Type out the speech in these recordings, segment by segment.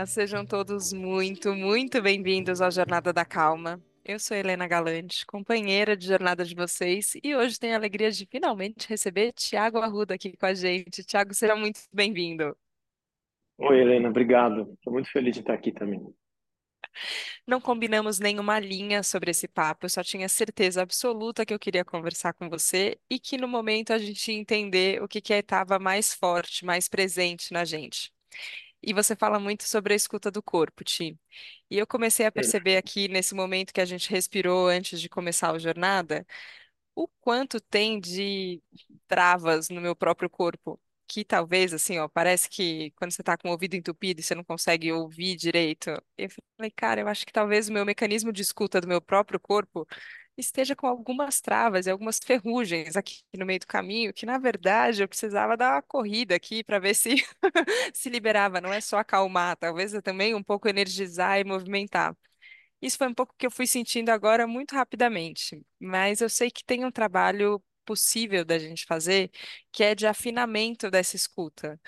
Olá, sejam todos muito, muito bem-vindos ao Jornada da Calma. Eu sou Helena Galante, companheira de jornada de vocês, e hoje tenho a alegria de finalmente receber Tiago Arruda aqui com a gente. Tiago, seja muito bem-vindo. Oi, Helena, obrigado. Estou muito feliz de estar aqui também. Não combinamos nenhuma linha sobre esse papo, eu só tinha certeza absoluta que eu queria conversar com você e que no momento a gente ia entender o que que estava mais forte, mais presente na gente. E você fala muito sobre a escuta do corpo, Ti. E eu comecei a perceber aqui, nesse momento que a gente respirou antes de começar a jornada, o quanto tem de travas no meu próprio corpo. Que talvez, assim, ó, parece que quando você tá com o ouvido entupido e você não consegue ouvir direito. Eu falei, cara, eu acho que talvez o meu mecanismo de escuta do meu próprio corpo esteja com algumas travas e algumas ferrugens aqui no meio do caminho, que na verdade eu precisava dar uma corrida aqui para ver se se liberava, não é só acalmar, talvez é também um pouco energizar e movimentar. Isso foi um pouco que eu fui sentindo agora muito rapidamente, mas eu sei que tem um trabalho possível da gente fazer, que é de afinamento dessa escuta.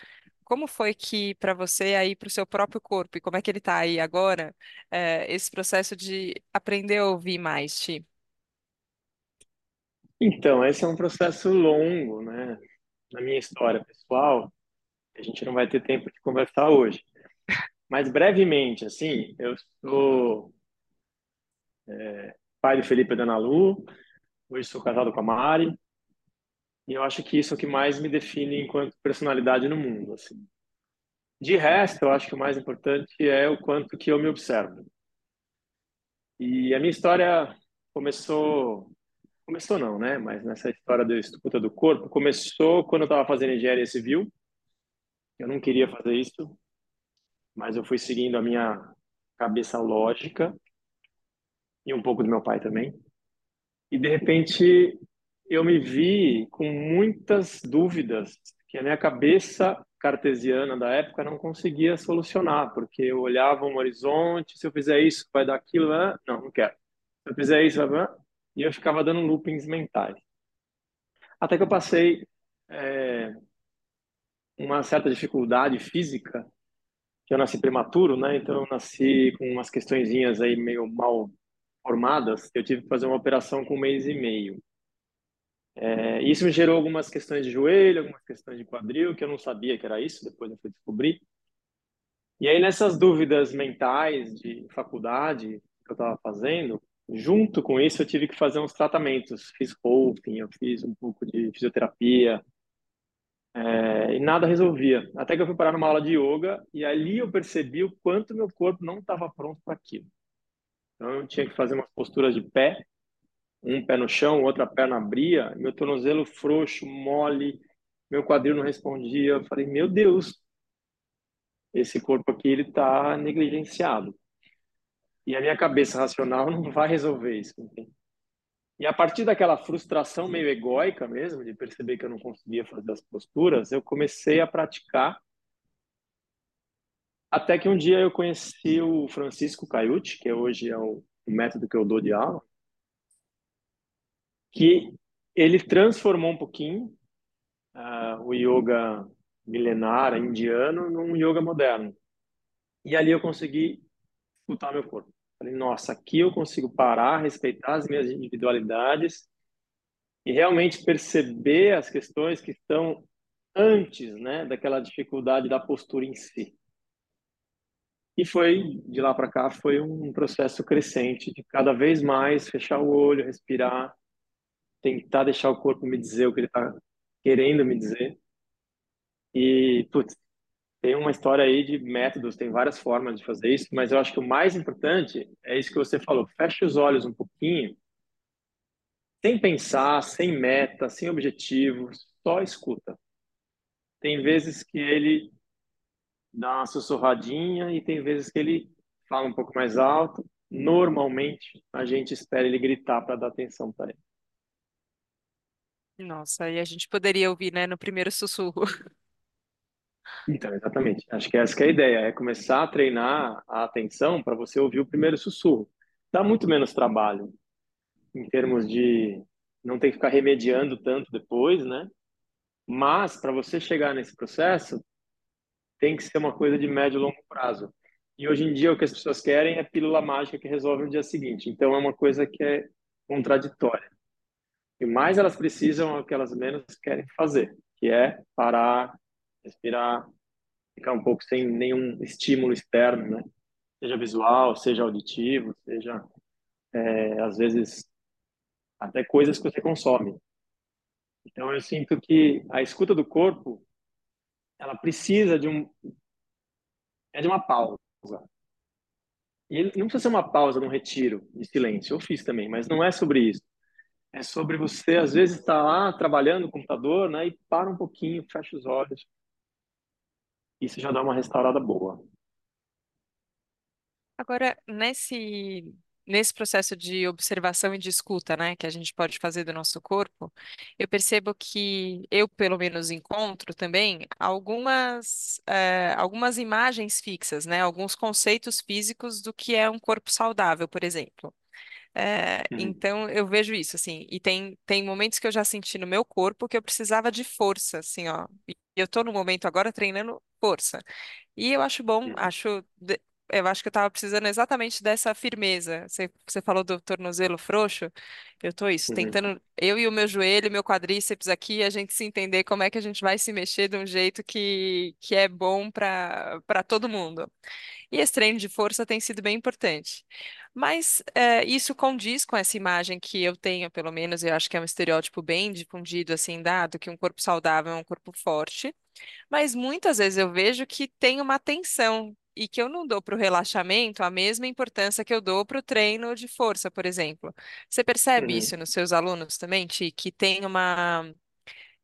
Como foi que para você aí para o seu próprio corpo e como é que ele está aí agora, eh, esse processo de aprender a ouvir mais, Ti? Então, esse é um processo longo, né? Na minha história pessoal, a gente não vai ter tempo de conversar hoje. Mas brevemente, assim, eu sou pai de Felipe e da Ana Lu, hoje sou casado com a Mari, e eu acho que isso é o que mais me define enquanto personalidade no mundo, assim. De resto, eu acho que o mais importante é o quanto que eu me observo. E a minha história começou Começou não, né? Mas nessa história da escuta do corpo, começou quando eu estava fazendo engenharia civil. Eu não queria fazer isso, mas eu fui seguindo a minha cabeça lógica e um pouco do meu pai também. E de repente eu me vi com muitas dúvidas que a minha cabeça cartesiana da época não conseguia solucionar, porque eu olhava um horizonte, se eu fizer isso, vai dar aquilo, não, não quero. Se eu fizer isso, vai... e eu ficava dando loopings mentais. Até que eu passei é, uma certa dificuldade física, que eu nasci prematuro, né? Então eu nasci com umas questõezinhas aí meio mal formadas. Eu tive que fazer uma operação com um mês e meio. É, isso me gerou algumas questões de joelho, algumas questões de quadril, que eu não sabia que era isso, depois eu fui descobrir. E aí nessas dúvidas mentais de faculdade que eu estava fazendo, junto com isso eu tive que fazer uns tratamentos. Fiz roping, eu fiz um pouco de fisioterapia, é, e nada resolvia. Até que eu fui parar numa aula de yoga e ali eu percebi o quanto meu corpo não estava pronto para aquilo. Então eu tinha que fazer umas posturas de pé, um pé no chão, outra perna abria, meu tornozelo frouxo, mole, meu quadril não respondia. Eu falei, meu Deus, esse corpo aqui ele está negligenciado. E a minha cabeça racional não vai resolver isso. E a partir daquela frustração meio egóica mesmo, de perceber que eu não conseguia fazer as posturas, eu comecei a praticar. Até que um dia eu conheci o Francisco Caiuti, que hoje é o método que eu dou de aula, que ele transformou um pouquinho uh, o yoga milenar indiano num yoga moderno. E ali eu consegui escutar meu corpo. Falei, nossa, aqui eu consigo parar, respeitar as minhas individualidades e realmente perceber as questões que estão antes, né, daquela dificuldade da postura em si. E foi de lá para cá foi um processo crescente de cada vez mais fechar o olho, respirar, tentar deixar o corpo me dizer o que ele está querendo me dizer. E putz, tem uma história aí de métodos, tem várias formas de fazer isso, mas eu acho que o mais importante é isso que você falou. Feche os olhos um pouquinho, sem pensar, sem meta, sem objetivo, só escuta. Tem vezes que ele dá uma sussurradinha e tem vezes que ele fala um pouco mais alto. Normalmente, a gente espera ele gritar para dar atenção para ele. Nossa, e a gente poderia ouvir, né, no primeiro sussurro. Então, exatamente. Acho que essa que é a ideia, é começar a treinar a atenção para você ouvir o primeiro sussurro. Dá muito menos trabalho em termos de não ter que ficar remediando tanto depois, né? Mas para você chegar nesse processo, tem que ser uma coisa de médio e longo prazo. E hoje em dia o que as pessoas querem é pílula mágica que resolve no dia seguinte. Então é uma coisa que é contraditória. E mais elas precisam é o que elas menos querem fazer, que é parar, respirar, ficar um pouco sem nenhum estímulo externo, né? Seja visual, seja auditivo, seja é, às vezes até coisas que você consome. Então eu sinto que a escuta do corpo ela precisa de um é de uma pausa. E não precisa ser uma pausa num retiro de silêncio. Eu fiz também, mas não é sobre isso. É sobre você às vezes estar tá lá trabalhando no computador, né, e para um pouquinho, fecha os olhos. Isso já dá uma restaurada boa. Agora, nesse nesse processo de observação e de escuta, né, que a gente pode fazer do nosso corpo, eu percebo que eu, pelo menos, encontro também algumas, eh, algumas imagens fixas, né, alguns conceitos físicos do que é um corpo saudável, por exemplo. Eh, Uhum. então eu vejo isso, assim, e tem, tem momentos que eu já senti no meu corpo que eu precisava de força, assim, ó. Eu tô no momento agora treinando força. E eu acho bom, Uhum. acho, eu acho que eu tava precisando exatamente dessa firmeza. Você, você falou do tornozelo frouxo, eu tô isso, Uhum. tentando, eu e o meu joelho, meu quadríceps aqui, a gente se entender como é que a gente vai se mexer de um jeito que, que é bom para todo mundo. E esse treino de força tem sido bem importante. Mas eh, isso condiz com essa imagem que eu tenho, pelo menos, eu acho que é um estereótipo bem difundido, assim, dado que um corpo saudável é um corpo forte. Mas muitas vezes eu vejo que tem uma tensão e que eu não dou para o relaxamento a mesma importância que eu dou para o treino de força, por exemplo. Você percebe isso Uhum. nos seus alunos também, Ti, que tem uma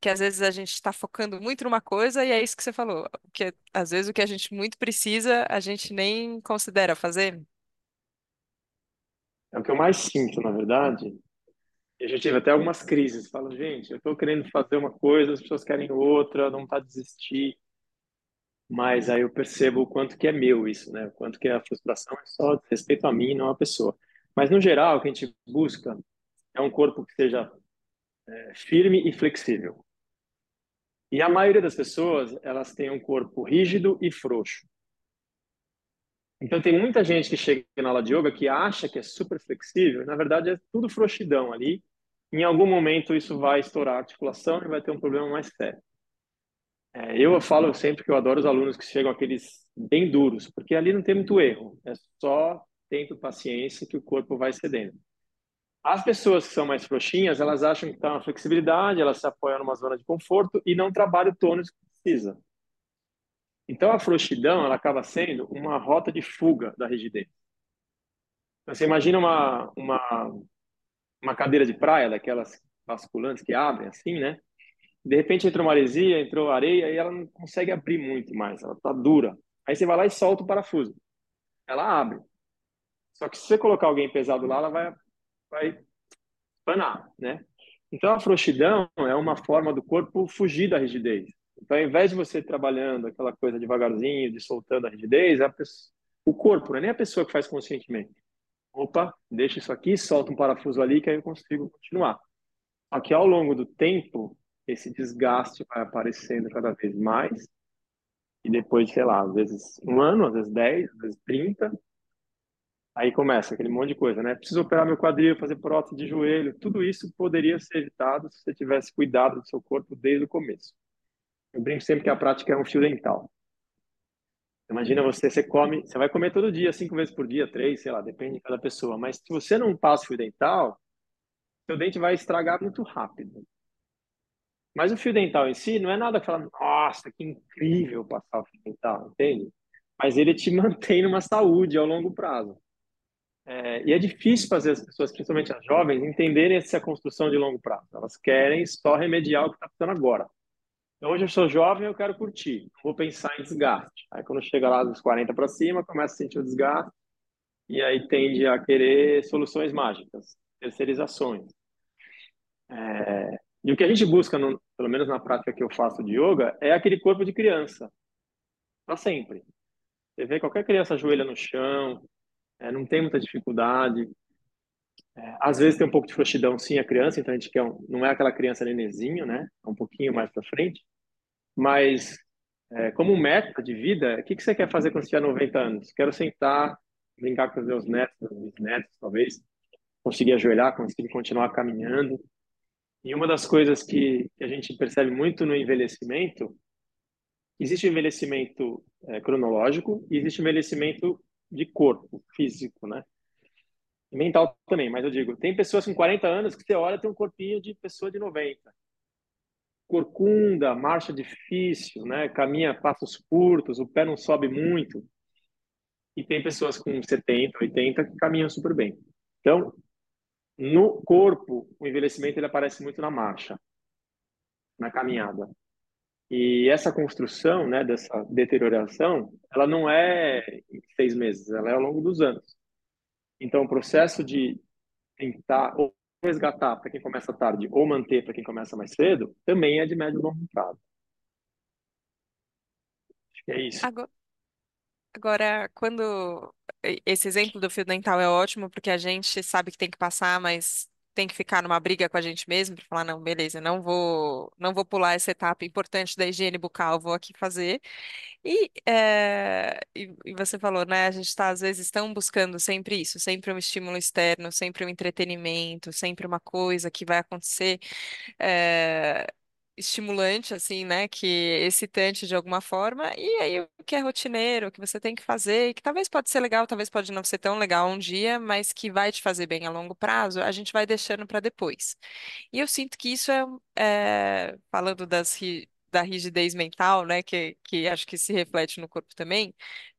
que às vezes a gente está focando muito numa coisa e é isso que você falou, que às vezes o que a gente muito precisa, a gente nem considera fazer. É o que eu mais sinto, na verdade. Eu já tive até algumas crises. Falo, gente, eu estou querendo fazer uma coisa, as pessoas querem outra, não está desistir. Mas aí eu percebo o quanto que é meu isso, né? O quanto que a frustração é só respeito a mim, não a pessoa. Mas no geral, o que a gente busca é um corpo que seja é, firme e flexível. E a maioria das pessoas, elas têm um corpo rígido e frouxo. Então tem muita gente que chega na aula de yoga que acha que é super flexível, na verdade é tudo frouxidão ali. Em algum momento isso vai estourar a articulação e vai ter um problema mais sério. É, eu falo sempre que eu adoro os alunos que chegam aqueles bem duros, porque ali não tem muito erro, é só tempo e paciência que o corpo vai cedendo. As pessoas que são mais frouxinhas, elas acham que está na flexibilidade, elas se apoiam numa zona de conforto e não trabalham o tônus que precisa. Então a frouxidão, ela acaba sendo uma rota de fuga da rigidez. Então, você imagina uma, uma, uma cadeira de praia, daquelas basculantes que abrem assim, né? De repente entrou maresia, entrou areia e ela não consegue abrir muito mais, ela tá dura. Aí você vai lá e solta o parafuso. Ela abre. Só que se você colocar alguém pesado lá, ela vai, vai panar, né? Então a frouxidão é uma forma do corpo fugir da rigidez. Então ao invés de você trabalhando aquela coisa devagarzinho, de soltando a rigidez, a pessoa, o corpo, não é nem a pessoa que faz conscientemente. Opa, deixa isso aqui, solta um parafuso ali que aí eu consigo continuar. Aqui ao longo do tempo, esse desgaste vai aparecendo cada vez mais e depois, sei lá, às vezes um ano, às vezes dez, às vezes trinta, aí começa aquele monte de coisa, né? Preciso operar meu quadril, fazer prótese de joelho, tudo isso poderia ser evitado se você tivesse cuidado do seu corpo desde o começo. Eu brinco sempre que a prática é um fio dental. Imagina você, você come, você vai comer todo dia, cinco vezes por dia, três, sei lá, depende de cada pessoa. Mas se você não passa fio dental, seu dente vai estragar muito rápido. Mas o fio dental em si não é nada que fala, nossa, que incrível passar o fio dental, entende? Mas ele te mantém numa saúde ao longo prazo. É, e é difícil fazer as pessoas, principalmente as jovens, entenderem essa construção de longo prazo. Elas querem só remediar o que está precisando agora. Então, hoje eu sou jovem, eu quero curtir, vou pensar em desgaste. Aí, quando chega lá dos 40 para cima, começa a sentir o desgaste e aí tende a querer soluções mágicas, terceirizações. É, e o que a gente busca, no, pelo menos na prática que eu faço de yoga, é aquele corpo de criança, para sempre. Você vê qualquer criança ajoelha no chão, é, não tem muita dificuldade. É, às vezes tem um pouco de frouxidão, sim, a criança, então a gente quer um, não é aquela criança nenezinho, né? É um pouquinho mais para frente, mas É, como meta de vida, o que, que você quer fazer quando você tiver 90 anos? Quero sentar, brincar com os meus netos, talvez, conseguir ajoelhar, conseguir continuar caminhando. E uma das coisas que, a gente percebe muito no envelhecimento, existe o envelhecimento é, cronológico e existe o envelhecimento de corpo, físico, né? mental também, mas eu digo, tem pessoas com 40 anos que você olha tem um corpinho de pessoa de 90. Corcunda, marcha difícil, né? Caminha passos curtos, o pé não sobe muito. E tem pessoas com 70, 80 que caminham super bem. Então, no corpo, o envelhecimento ele aparece muito na marcha, na caminhada. E essa construção, né, dessa deterioração, ela não é em seis meses, ela é ao longo dos anos. Então, o processo de tentar ou resgatar para quem começa tarde ou manter para quem começa mais cedo também é de médio e longo prazo. Acho que é isso. Agora, agora, quando esse exemplo do fio dental é ótimo, porque a gente sabe que tem que passar, mas tem que ficar numa briga com a gente mesmo para falar, não, beleza, não vou, não vou pular essa etapa importante da higiene bucal, vou aqui fazer. E, é, e, e você falou, né? A gente está, às vezes, tão buscando sempre isso, sempre um estímulo externo, sempre um entretenimento, sempre uma coisa que vai acontecer. é, estimulante, assim, né? Que excitante de alguma forma, e aí o que é rotineiro, o que você tem que fazer, e que talvez pode ser legal, talvez pode não ser tão legal um dia, mas que vai te fazer bem a longo prazo, a gente vai deixando para depois. E eu sinto que isso é, é, falando das, da rigidez mental, né, que, que acho que se reflete no corpo também,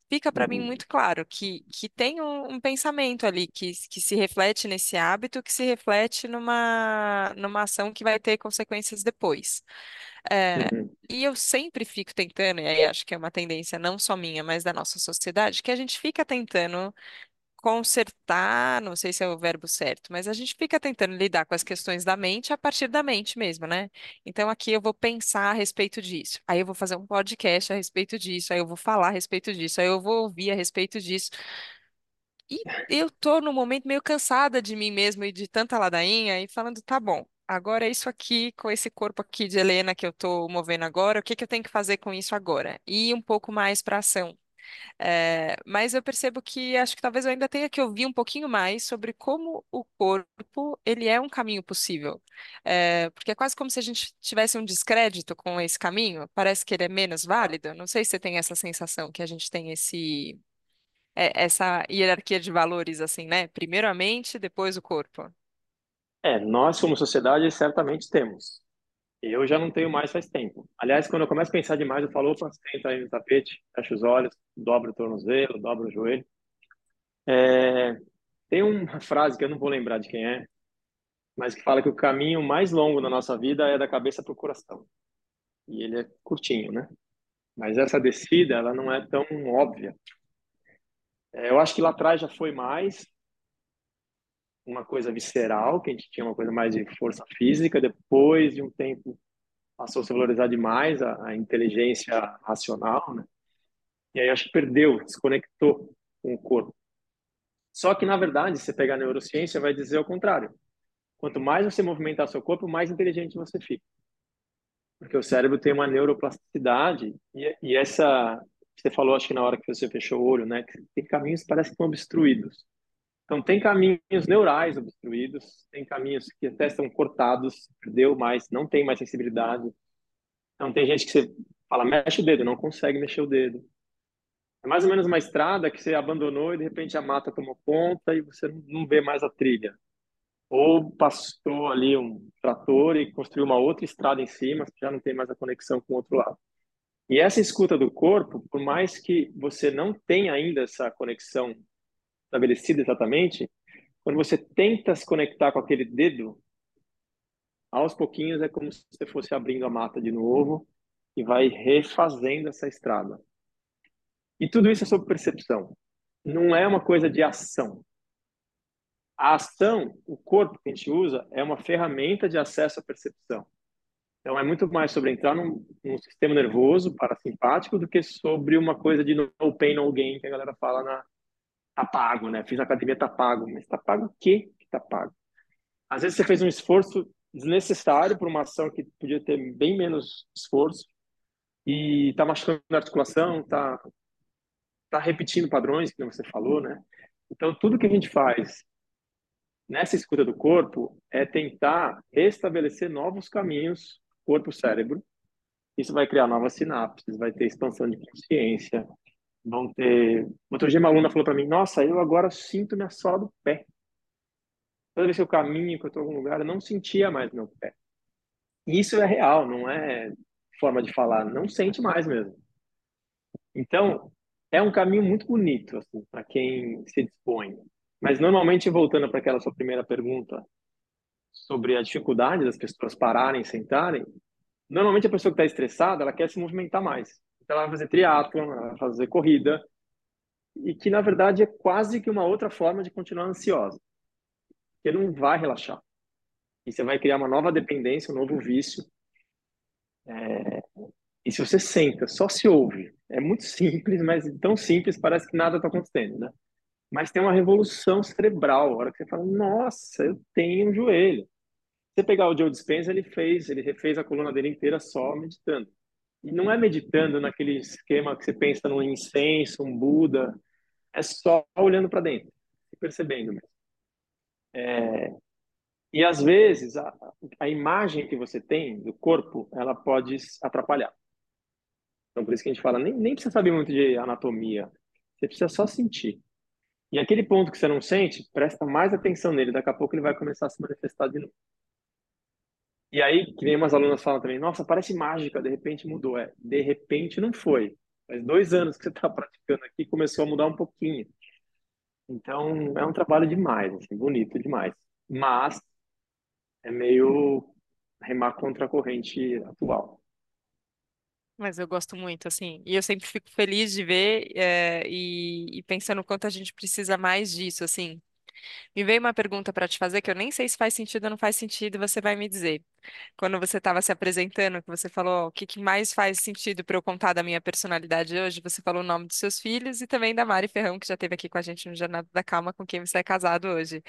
fica para mim Uhum. muito claro que, que tem um, um pensamento ali que, que se reflete nesse hábito, que se reflete numa, numa ação que vai ter consequências depois. É, Uhum. e eu sempre fico tentando, e aí acho que é uma tendência não só minha, mas da nossa sociedade, que a gente fica tentando consertar, não sei se é o verbo certo, mas a gente fica tentando lidar com as questões da mente a partir da mente mesmo, né? Então aqui eu vou pensar a respeito disso, aí eu vou fazer um podcast a respeito disso, aí eu vou falar a respeito disso, aí eu vou ouvir a respeito disso. E eu tô num momento meio cansada de mim mesma e de tanta ladainha e falando, tá bom. Agora é isso aqui, com esse corpo aqui de Helena que eu tô movendo agora, o que que eu tenho que fazer com isso agora? E um pouco mais para ação. É, mas eu percebo que acho que talvez eu ainda tenha que ouvir um pouquinho mais sobre como o corpo ele é um caminho possível. É, porque é quase como se a gente tivesse um descrédito com esse caminho. Parece que ele é menos válido. Não sei se você tem essa sensação que a gente tem esse é, essa hierarquia de valores assim, né? Primeiro a mente, depois o corpo. É, nós como sociedade certamente temos. Eu já não tenho mais faz tempo. Aliás, quando eu começo a pensar demais, eu falo, opa, senta aí no tapete, fecha os olhos, dobra o tornozelo, dobra o joelho. É, tem uma frase que eu não vou lembrar de quem é, mas que fala que o caminho mais longo na nossa vida é da cabeça para o coração. E ele é curtinho, né? Mas essa descida, ela não é tão óbvia. É, eu acho que lá atrás já foi mais uma coisa visceral, que a gente tinha uma coisa mais de força física. Depois de um tempo, passou a se valorizar demais a, a inteligência racional, né? E aí acho que perdeu, desconectou com o corpo. Só que, na verdade, se você pegar a neurociência, vai dizer o contrário. Quanto mais você movimentar seu corpo, mais inteligente você fica. Porque o cérebro tem uma neuroplasticidade e, e essa... Você falou, acho que na hora que você fechou o olho, né? Tem caminhos que parecem que estão obstruídos. Então, tem caminhos neurais obstruídos, tem caminhos que até estão cortados, perdeu mais, não tem mais sensibilidade. Então, tem gente que você fala, mexe o dedo, não consegue mexer o dedo. É mais ou menos uma estrada que você abandonou e de repente a mata tomou conta e você não vê mais a trilha. Ou passou ali um trator e construiu uma outra estrada em cima, já não tem mais a conexão com o outro lado. E essa escuta do corpo, por mais que você não tenha ainda essa conexão estabelecida exatamente, quando você tenta se conectar com aquele dedo, aos pouquinhos é como se você fosse abrindo a mata de novo e vai refazendo essa estrada. E tudo isso é sobre percepção. Não é uma coisa de ação. A ação, o corpo que a gente usa, é uma ferramenta de acesso à percepção. Então, é muito mais sobre entrar num, num sistema nervoso parasimpático do que sobre uma coisa de no pain, no gain, que a galera fala na tá pago, né? Fiz academia, tá pago. Mas tá pago o quê que tá pago? Às vezes você fez um esforço desnecessário para uma ação que podia ter bem menos esforço e está machucando a articulação, está tá repetindo padrões, que você falou, né? Então, tudo que a gente faz nessa escuta do corpo é tentar estabelecer novos caminhos corpo-cérebro. Isso vai criar novas sinapses, vai ter expansão de consciência, vão ter... Outro dia uma aluna falou para mim, nossa, eu agora sinto minha sola do pé. Toda vez que eu caminho, que eu estou em algum lugar, eu não sentia mais meu pé. E isso é real, não é forma de falar, não sente mais mesmo. Então, é um caminho muito bonito assim, para quem se dispõe. Mas normalmente voltando para aquela sua primeira pergunta sobre a dificuldade das pessoas pararem, sentarem, normalmente a pessoa que está estressada, ela quer se movimentar mais. Então ela vai fazer triatlo, ela vai fazer corrida, e que na verdade é quase que uma outra forma de continuar ansiosa, porque não vai relaxar. E você vai criar uma nova dependência, um novo vício. É... E se você senta, só se ouve, é muito simples, mas tão simples parece que nada está acontecendo, né? Mas tem uma revolução cerebral, a hora que você fala, nossa, eu tenho um joelho. Você pegar o Joe Dispenza, ele fez, ele refez a coluna dele inteira só meditando. E não é meditando naquele esquema que você pensa num incenso, um Buda, é só olhando para dentro, percebendo mesmo. É, e às vezes a, a imagem que você tem do corpo, ela pode atrapalhar. Então por isso que a gente fala, nem, nem precisa saber muito de anatomia, você precisa só sentir. E aquele ponto que você não sente, presta mais atenção nele, daqui a pouco ele vai começar a se manifestar de novo. E aí, que nem umas alunas falam também, nossa, parece mágica, de repente mudou. É, de repente não foi. Faz dois anos que você está praticando aqui, começou a mudar um pouquinho. Então, é um trabalho demais, assim, bonito demais. Mas é meio remar contra a corrente atual. Mas eu gosto muito, assim, e eu sempre fico feliz de ver eh, e, e pensando quanto a gente precisa mais disso, assim. Me veio uma pergunta para te fazer que eu nem sei se faz sentido ou não faz sentido, e você vai me dizer. Quando você estava se apresentando, que você falou o que, que mais faz sentido para eu contar da minha personalidade hoje, você falou o nome dos seus filhos e também da Mari Ferrão, que já esteve aqui com a gente no Jornada da Calma, com quem você é casado hoje.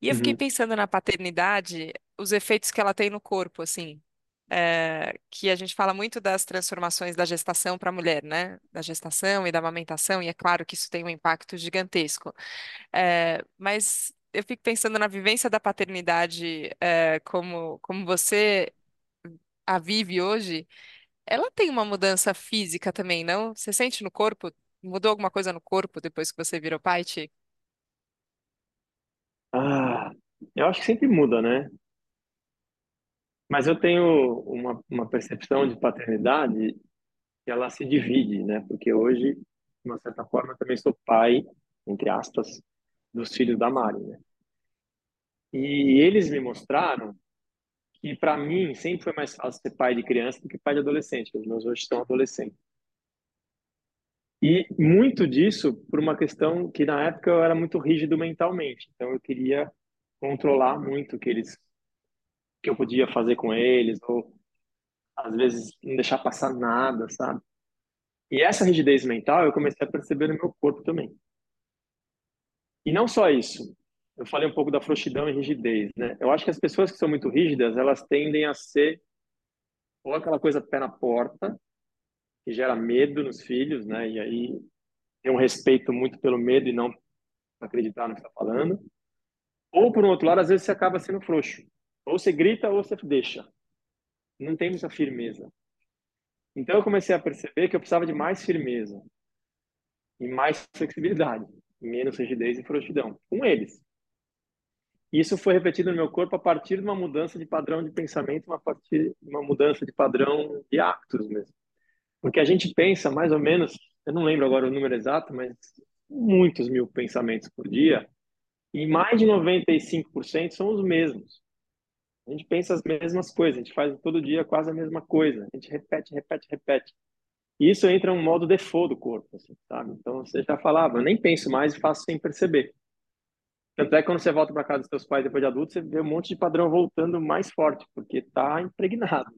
E eu fiquei Uhum. pensando na paternidade, os efeitos que ela tem no corpo, assim. É, que a gente fala muito das transformações da gestação para a mulher, né? Da gestação e da amamentação, e é claro que isso tem um impacto gigantesco. É, mas eu fico pensando na vivência da paternidade, é, como, como você a vive hoje, ela tem uma mudança física também, não? Você sente no corpo? Mudou alguma coisa no corpo depois que você virou pai, Ti? Ah, eu acho que sempre muda, né? Mas eu tenho uma, uma percepção de paternidade que ela se divide, né? Porque hoje, de uma certa forma, eu também sou pai, entre aspas, dos filhos da Mari, né? E eles me mostraram que, para mim, sempre foi mais fácil ser pai de criança do que pai de adolescente, os meus hoje estão adolescentes. E muito disso por uma questão que, na época, eu era muito rígido mentalmente. Então, eu queria controlar muito o que eles, que eu podia fazer com eles, ou às vezes não deixar passar nada, sabe? E essa rigidez mental eu comecei a perceber no meu corpo também. E não só isso. Eu falei um pouco da frouxidão e rigidez, né? Eu acho que as pessoas que são muito rígidas, elas tendem a ser ou aquela coisa pé na porta, que gera medo nos filhos, né? E aí tem um respeito muito pelo medo e não acreditar no que está falando. Ou por um outro lado, às vezes você acaba sendo frouxo. Ou você grita ou você deixa. Não tem muita firmeza. Então eu comecei a perceber que eu precisava de mais firmeza e mais flexibilidade, menos rigidez e frouxidão com eles. Isso foi repetido no meu corpo a partir de uma mudança de padrão de pensamento, uma partir uma mudança de padrão de hábitos mesmo. Porque a gente pensa mais ou menos, eu não lembro agora o número exato, mas muitos mil pensamentos por dia, e mais de 95% são os mesmos. A gente pensa as mesmas coisas, a gente faz todo dia quase a mesma coisa, a gente repete, repete, repete. E isso entra um modo default do corpo, assim, sabe? Então você já falava, eu nem penso mais e faço sem perceber. Tanto é que quando você volta para casa dos seus pais depois de adulto, você vê um monte de padrão voltando mais forte, porque está impregnado.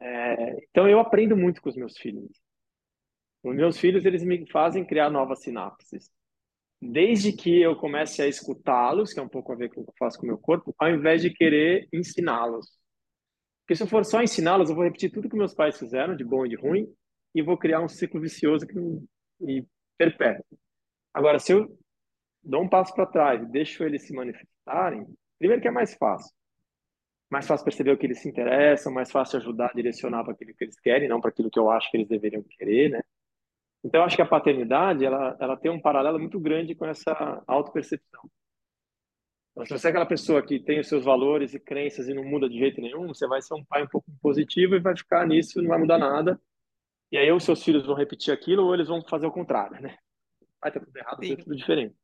É, então eu aprendo muito com os meus filhos. Os meus filhos, eles me fazem criar novas sinapses. Desde que eu comece a escutá-los, que é um pouco a ver com o que eu faço com o meu corpo, ao invés de querer ensiná-los. Porque se eu for só ensiná-los, eu vou repetir tudo que meus pais fizeram, de bom e de ruim, e vou criar um ciclo vicioso que, e perpétuo. Agora, se eu dou um passo para trás e deixo eles se manifestarem, primeiro que é mais fácil. Mais fácil perceber o que eles se interessam, mais fácil ajudar a direcionar para aquilo que eles querem, não para aquilo que eu acho que eles deveriam querer, né? Então, eu acho que a paternidade, ela, ela tem um paralelo muito grande com essa autopercepção. Então, se você é aquela pessoa que tem os seus valores e crenças e não muda de jeito nenhum, você vai ser um pai um pouco positivo e vai ficar nisso, não vai mudar nada. E aí, os seus filhos vão repetir aquilo ou eles vão fazer o contrário, né? Vai ter tudo errado, vai ter tudo diferente.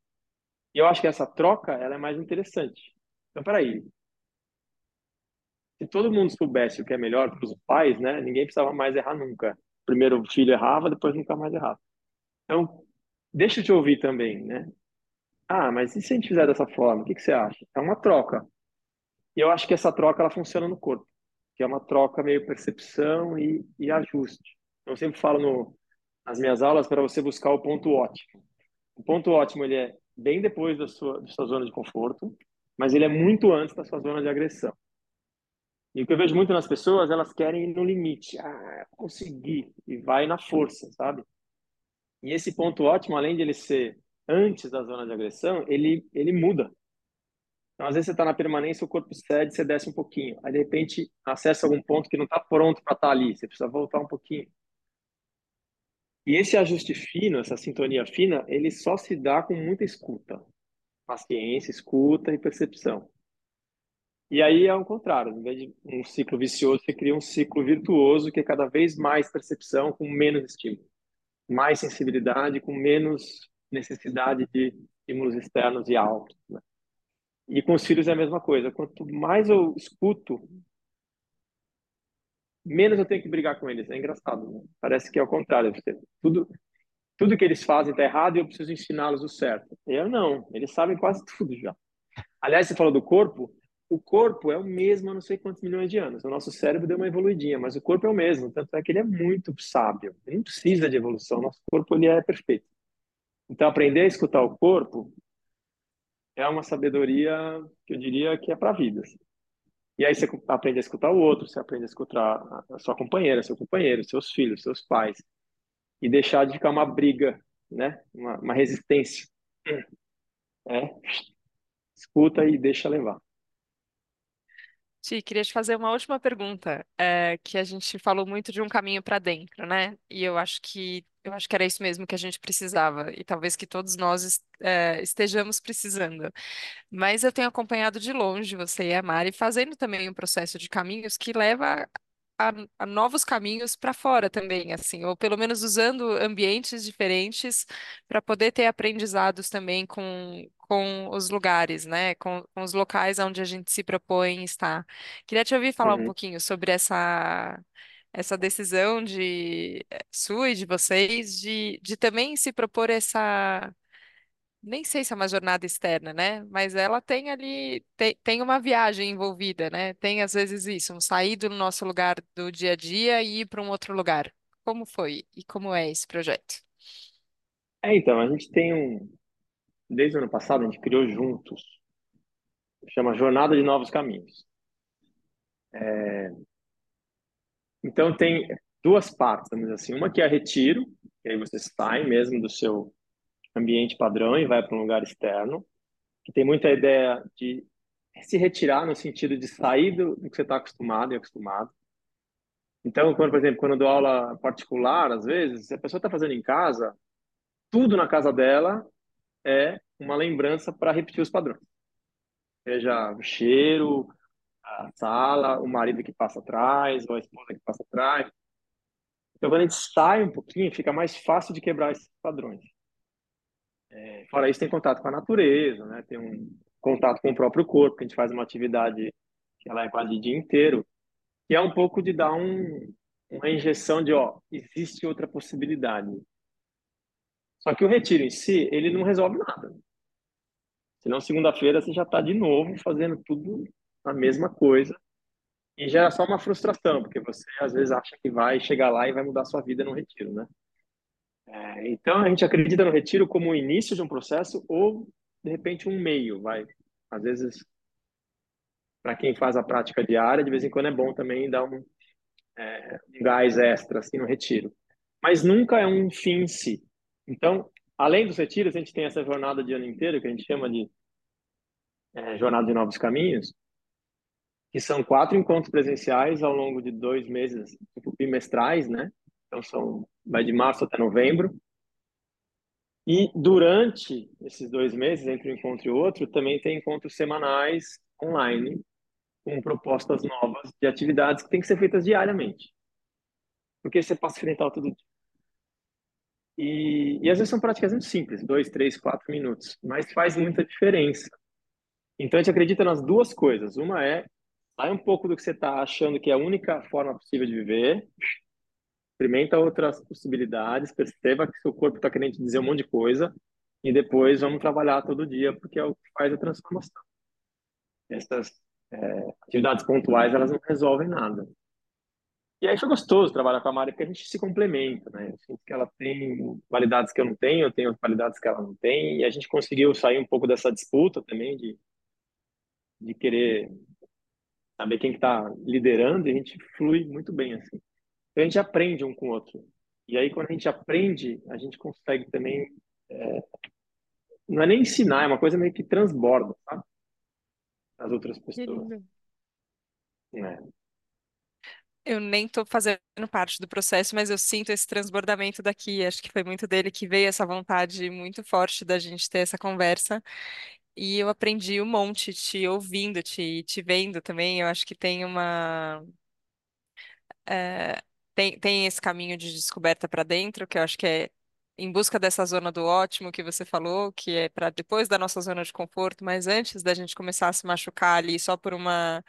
E eu acho que essa troca, ela é mais interessante. Então, peraí. Se todo mundo soubesse o que é melhor para os pais, né? Ninguém precisava mais errar nunca primeiro o filho errava, depois nunca mais errava. Então, deixa eu te ouvir também, né? Ah, mas e se a gente fizer dessa forma? O que, que você acha? É uma troca. E eu acho que essa troca ela funciona no corpo, que é uma troca meio percepção e, e ajuste. Eu sempre falo no, nas minhas aulas para você buscar o ponto ótimo. O ponto ótimo ele é bem depois da sua, da sua zona de conforto, mas ele é muito antes da sua zona de agressão. E o que eu vejo muito nas pessoas, elas querem ir no limite. Ah, conseguir. E vai na força, sabe? E esse ponto ótimo, além de ele ser antes da zona de agressão, ele, ele muda. Então, às vezes você está na permanência, o corpo cede, você desce um pouquinho. Aí, de repente, acessa algum ponto que não está pronto para estar tá ali. Você precisa voltar um pouquinho. E esse ajuste fino, essa sintonia fina, ele só se dá com muita escuta. Paciência, escuta e percepção. E aí é o contrário, em vez de um ciclo vicioso, você cria um ciclo virtuoso que é cada vez mais percepção com menos estímulo, mais sensibilidade com menos necessidade de estímulos externos e altos. Né? E com os filhos é a mesma coisa. Quanto mais eu escuto, menos eu tenho que brigar com eles. É engraçado, né? Parece que é o contrário. Tudo, tudo que eles fazem está errado e eu preciso ensiná-los o certo. Eu não, eles sabem quase tudo já. Aliás, você falou do corpo, o corpo é o mesmo há não sei quantos milhões de anos. O nosso cérebro deu uma evoluidinha, mas o corpo é o mesmo. Tanto é que ele é muito sábio. Ele não precisa de evolução. O nosso corpo ele é perfeito. Então, aprender a escutar o corpo é uma sabedoria que eu diria que é para a vida. Assim. E aí você aprende a escutar o outro, você aprende a escutar a sua companheira, seu companheiro, seus filhos, seus pais. E deixar de ficar uma briga, né? uma, uma resistência. É. Escuta e deixa levar. Ti, queria te fazer uma última pergunta, é, que a gente falou muito de um caminho para dentro, né? E eu acho que eu acho que era isso mesmo que a gente precisava, e talvez que todos nós é, estejamos precisando. Mas eu tenho acompanhado de longe você e a Mari fazendo também um processo de caminhos que leva a, a novos caminhos para fora também, assim, ou pelo menos usando ambientes diferentes para poder ter aprendizados também com, com os lugares, né? Com, com os locais onde a gente se propõe estar. Queria te ouvir falar um Uhum. pouquinho sobre essa essa decisão de eh, sua e de vocês de, de também se propor essa nem sei se é uma jornada externa, né? Mas ela tem ali, tem, tem uma viagem envolvida, né? Tem às vezes isso, um sair do nosso lugar do dia a dia e ir para um outro lugar. Como foi e como é esse projeto? É, então, a gente tem um. Desde o ano passado, a gente criou juntos, chama Jornada de Novos Caminhos. Então, tem duas partes, vamos dizer assim. Uma que é retiro, que aí você sai mesmo do seu ambiente padrão e vai para um lugar externo, que tem muita ideia de se retirar no sentido de sair do, que você está acostumado e acostumado. Então, quando, por exemplo, quando eu dou aula particular, às vezes, a pessoa está fazendo em casa, tudo na casa dela é uma lembrança para repetir os padrões. Seja o cheiro, a sala, o marido que passa atrás, ou a esposa que passa atrás. Então, quando a gente sai um pouquinho, fica mais fácil de quebrar esses padrões. É, fora isso, tem contato com a natureza, né? Tem um contato com o próprio corpo, que a gente faz uma atividade que ela é quase o dia inteiro, que é um pouco de dar um, uma injeção de, ó, existe outra possibilidade. Só que o retiro em si, ele não resolve nada. Senão, segunda-feira, você já está de novo fazendo tudo a mesma coisa e gera só uma frustração, porque você às vezes acha que vai chegar lá e vai mudar sua vida no retiro, né? É, então, a gente acredita no retiro como o início de um processo ou, de repente, um meio, vai. Às vezes, para quem faz a prática diária, de vez em quando é bom também dar um, é, um gás extra assim no retiro. Mas nunca é um fim em si. Então, além dos retiros, a gente tem essa jornada de ano inteiro que a gente chama de é, jornada de novos caminhos, que são quatro encontros presenciais ao longo de dois meses, tipo, bimestrais, né? Então são vai de março até novembro. E durante esses dois meses, entre um encontro e outro, também tem encontros semanais online com propostas novas de atividades que têm que ser feitas diariamente. Porque você passa experimental todo dia. E, e às vezes são práticas muito simples, dois, três, quatro minutos, mas faz muita diferença. Então a gente acredita nas duas coisas. Uma é sai um pouco do que você está achando que é a única forma possível de viver, experimenta outras possibilidades, perceba que seu corpo está querendo te dizer um monte de coisa e depois vamos trabalhar todo dia porque é o que faz a transformação. Essas é, atividades pontuais elas não resolvem nada. E aí foi gostoso trabalhar com a Mari porque a gente se complementa, né? Eu sinto que ela tem qualidades que eu não tenho, eu tenho qualidades que ela não tem, e a gente conseguiu sair um pouco dessa disputa também de, de querer saber quem está que tá liderando, e a gente flui muito bem assim. Então, a gente aprende um com o outro. E aí, quando a gente aprende, a gente consegue também. É, não é nem ensinar, é uma coisa meio que transborda, sabe? As outras pessoas. É. Eu nem estou fazendo parte do processo, mas eu sinto esse transbordamento daqui. Acho que foi muito dele que veio essa vontade muito forte da gente ter essa conversa. E eu aprendi um monte te ouvindo, te, te vendo também. Eu acho que tem uma. é, tem, tem esse caminho de descoberta para dentro, que eu acho que é em busca dessa zona do ótimo que você falou, que é para depois da nossa zona de conforto, mas antes da gente começar a se machucar ali só por uma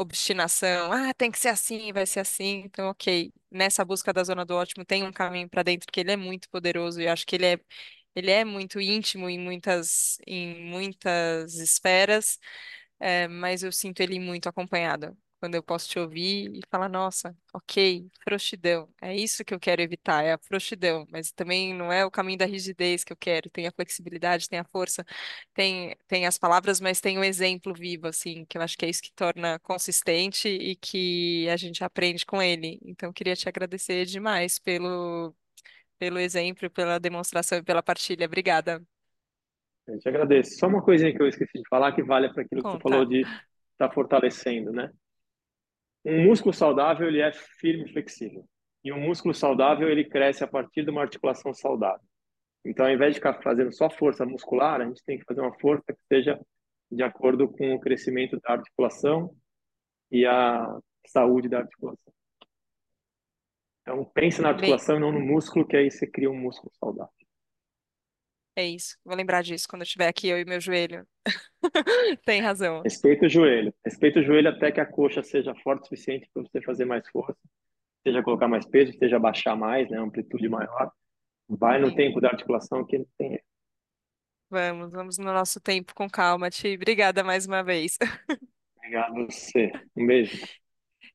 obstinação, ah, tem que ser assim, vai ser assim. Então, ok, nessa busca da zona do ótimo tem um caminho para dentro que ele é muito poderoso e acho que ele é ele é muito íntimo em muitas em muitas esferas, é, mas eu sinto ele muito acompanhado quando eu posso te ouvir e falar, nossa, ok, frouxidão, é isso que eu quero evitar, é a frouxidão, mas também não é o caminho da rigidez que eu quero, tem a flexibilidade, tem a força, tem, tem as palavras, mas tem o exemplo vivo, assim, que eu acho que é isso que torna consistente e que a gente aprende com ele. Então, eu queria te agradecer demais pelo, pelo exemplo, pela demonstração e pela partilha. Obrigada. Eu te agradeço. Só uma coisinha que eu esqueci de falar que vale para aquilo que Conta. você falou de estar tá fortalecendo, né? Um músculo saudável, ele é firme e flexível. E um músculo saudável, ele cresce a partir de uma articulação saudável. Então, ao invés de ficar fazendo só força muscular, a gente tem que fazer uma força que seja de acordo com o crescimento da articulação e a saúde da articulação. Então, pense na articulação e não no músculo, que aí você cria um músculo saudável. É isso. Vou lembrar disso quando eu estiver aqui, eu e meu joelho. Tem razão. Respeita o joelho. Respeita o joelho até que a coxa seja forte o suficiente para você fazer mais força, seja colocar mais peso, seja baixar mais, né, amplitude maior. Vai no tempo da articulação que tem. Vamos, vamos no nosso tempo com calma, Ti. Obrigada mais uma vez. Obrigado a você. Um beijo.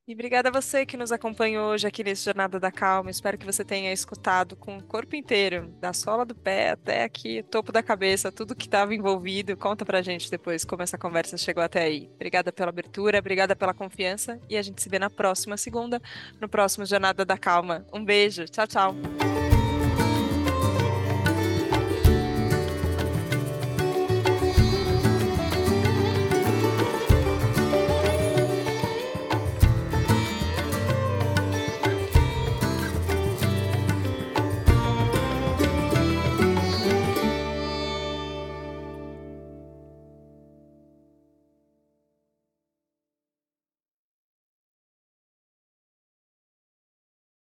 E obrigada a você que nos acompanhou hoje aqui nesse Jornada da Calma. Espero que você tenha escutado com o corpo inteiro, da sola do pé até aqui, topo da cabeça, tudo que estava envolvido. Conta pra gente depois como essa conversa chegou até aí. Obrigada pela abertura, obrigada pela confiança e a gente se vê na próxima segunda, no próximo Jornada da Calma. Um beijo, tchau, tchau.